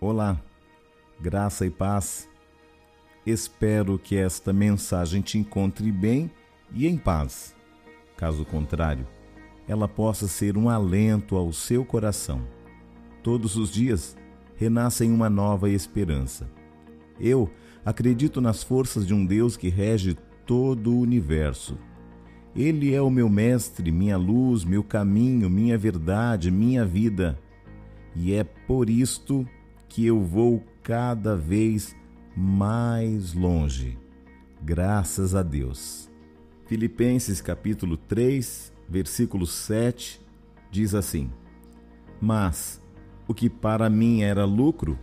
Olá, graça e paz. Espero que esta mensagem te encontre bem e em paz. Caso contrário, ela possa ser um alento ao seu coração. Todos os dias renascem uma nova esperança. Eu acredito nas forças de um Deus que rege todo o universo. Ele é o meu mestre, minha luz, meu caminho, minha verdade, minha vida. E é por isto que eu vou cada vez mais longe. Graças a Deus. Filipenses capítulo 3, versículo 7 diz assim: Mas o que para mim era lucro,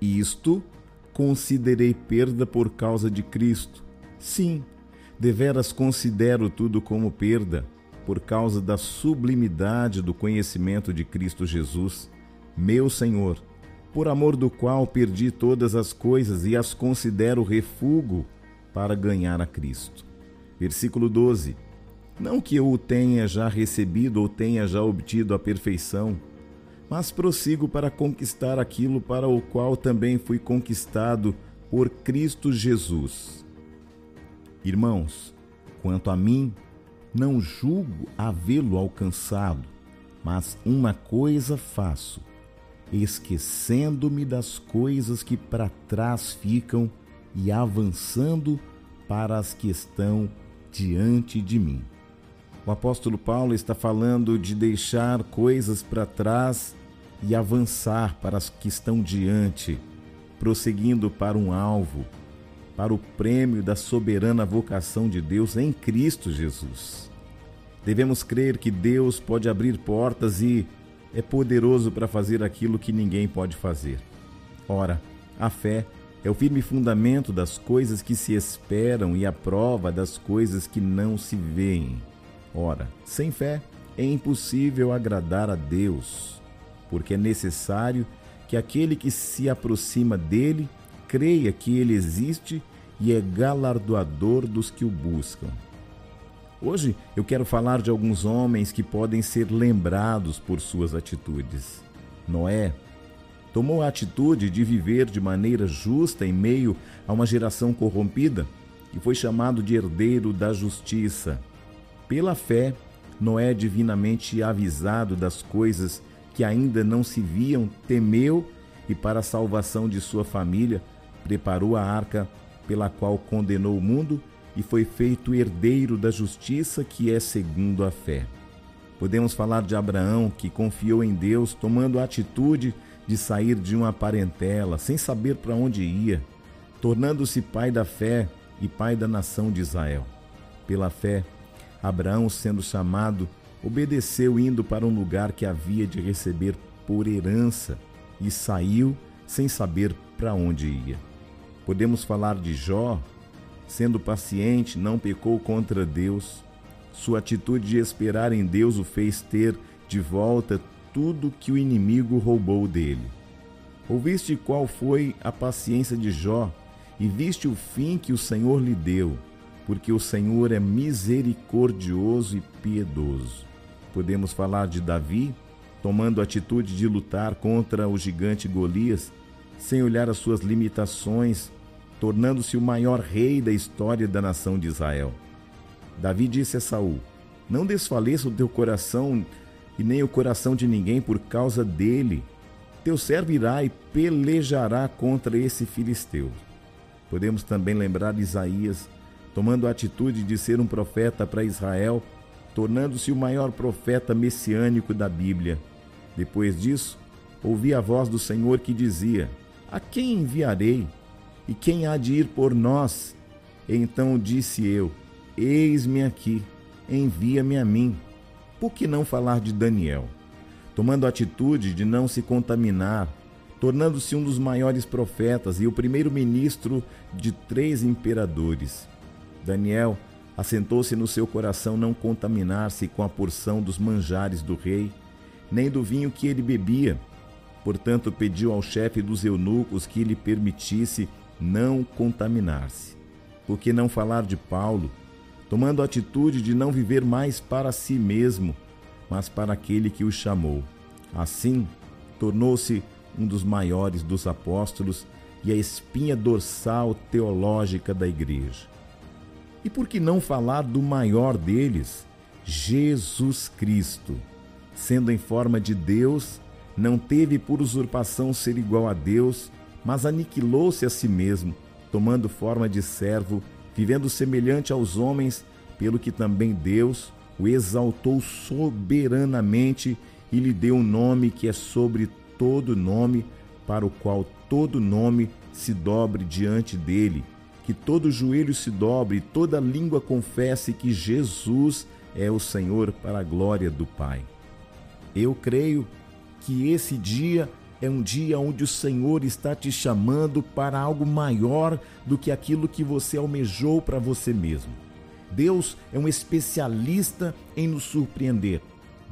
isto considerei perda por causa de Cristo. Sim, deveras considero tudo como perda, por causa da sublimidade do conhecimento de Cristo Jesus, meu Senhor por amor do qual perdi todas as coisas e as considero refúgio para ganhar a Cristo. Versículo 12. Não que eu o tenha já recebido ou tenha já obtido a perfeição, mas prossigo para conquistar aquilo para o qual também fui conquistado por Cristo Jesus. Irmãos, quanto a mim, não julgo havê-lo alcançado, mas uma coisa faço esquecendo-me das coisas que para trás ficam e avançando para as que estão diante de mim. O apóstolo Paulo está falando de deixar coisas para trás e avançar para as que estão diante, prosseguindo para um alvo, para o prêmio da soberana vocação de Deus em Cristo Jesus. Devemos crer que Deus pode abrir portas e é poderoso para fazer aquilo que ninguém pode fazer. Ora, a fé é o firme fundamento das coisas que se esperam e a prova das coisas que não se veem. Ora, sem fé é impossível agradar a Deus, porque é necessário que aquele que se aproxima dele creia que ele existe e é galardoador dos que o buscam. Hoje eu quero falar de alguns homens que podem ser lembrados por suas atitudes. Noé tomou a atitude de viver de maneira justa em meio a uma geração corrompida e foi chamado de herdeiro da justiça. Pela fé, Noé, divinamente avisado das coisas que ainda não se viam, temeu e, para a salvação de sua família, preparou a arca pela qual condenou o mundo e foi feito herdeiro da justiça que é segundo a fé. Podemos falar de Abraão, que confiou em Deus, tomando a atitude de sair de uma parentela, sem saber para onde ia, tornando-se pai da fé e pai da nação de Israel. Pela fé, Abraão, sendo chamado, obedeceu indo para um lugar que havia de receber por herança e saiu sem saber para onde ia. Podemos falar de Jó, Sendo paciente, não pecou contra Deus. Sua atitude de esperar em Deus o fez ter de volta tudo que o inimigo roubou dele. Ouviste qual foi a paciência de Jó e viste o fim que o Senhor lhe deu, porque o Senhor é misericordioso e piedoso. Podemos falar de Davi, tomando a atitude de lutar contra o gigante Golias, sem olhar as suas limitações, tornando-se o maior rei da história da nação de Israel. Davi disse a Saul: Não desfaleça o teu coração e nem o coração de ninguém por causa dele. Teu servo irá e pelejará contra esse filisteu. Podemos também lembrar Isaías, tomando a atitude de ser um profeta para Israel, tornando-se o maior profeta messiânico da Bíblia. Depois disso, ouvi a voz do Senhor que dizia: A quem enviarei? E quem há de ir por nós? Então disse eu: Eis-me aqui, envia-me a mim. Por que não falar de Daniel? Tomando a atitude de não se contaminar, tornando-se um dos maiores profetas e o primeiro-ministro de três imperadores. Daniel assentou-se no seu coração não contaminar-se com a porção dos manjares do rei, nem do vinho que ele bebia. Portanto, pediu ao chefe dos eunucos que lhe permitisse não contaminar-se. Por que não falar de Paulo, tomando a atitude de não viver mais para si mesmo, mas para aquele que o chamou? Assim, tornou-se um dos maiores dos apóstolos e a espinha dorsal teológica da igreja. E por que não falar do maior deles, Jesus Cristo? Sendo em forma de Deus, não teve por usurpação ser igual a Deus, mas aniquilou-se a si mesmo, tomando forma de servo, vivendo semelhante aos homens, pelo que também Deus o exaltou soberanamente e lhe deu um nome que é sobre todo nome, para o qual todo nome se dobre diante dele, que todo joelho se dobre e toda língua confesse que Jesus é o Senhor para a glória do Pai. Eu creio que esse dia é um dia onde o Senhor está te chamando para algo maior do que aquilo que você almejou para você mesmo. Deus é um especialista em nos surpreender.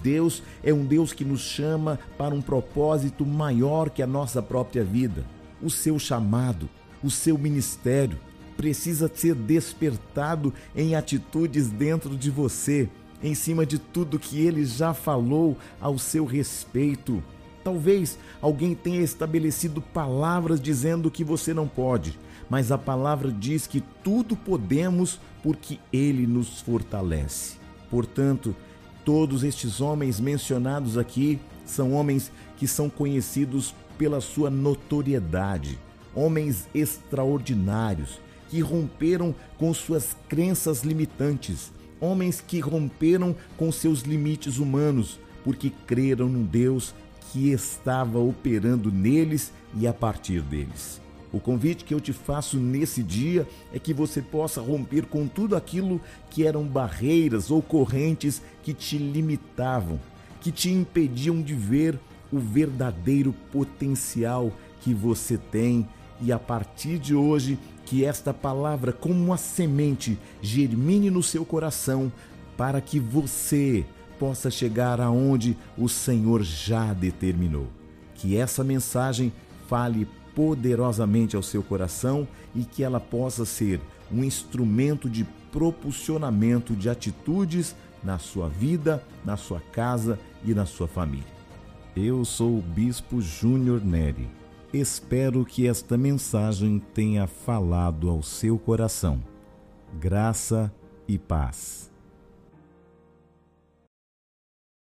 Deus é um Deus que nos chama para um propósito maior que a nossa própria vida. O seu chamado, o seu ministério precisa ser despertado em atitudes dentro de você, em cima de tudo que ele já falou ao seu respeito. Talvez alguém tenha estabelecido palavras dizendo que você não pode, mas a palavra diz que tudo podemos porque ele nos fortalece. Portanto, todos estes homens mencionados aqui são homens que são conhecidos pela sua notoriedade, homens extraordinários que romperam com suas crenças limitantes, homens que romperam com seus limites humanos, porque creram num Deus que estava operando neles e a partir deles. O convite que eu te faço nesse dia é que você possa romper com tudo aquilo que eram barreiras ou correntes que te limitavam, que te impediam de ver o verdadeiro potencial que você tem e a partir de hoje que esta palavra como uma semente germine no seu coração para que você possa chegar aonde o Senhor já determinou. Que essa mensagem fale poderosamente ao seu coração e que ela possa ser um instrumento de propulsionamento de atitudes na sua vida, na sua casa e na sua família. Eu sou o Bispo Júnior Neri. Espero que esta mensagem tenha falado ao seu coração. Graça e paz.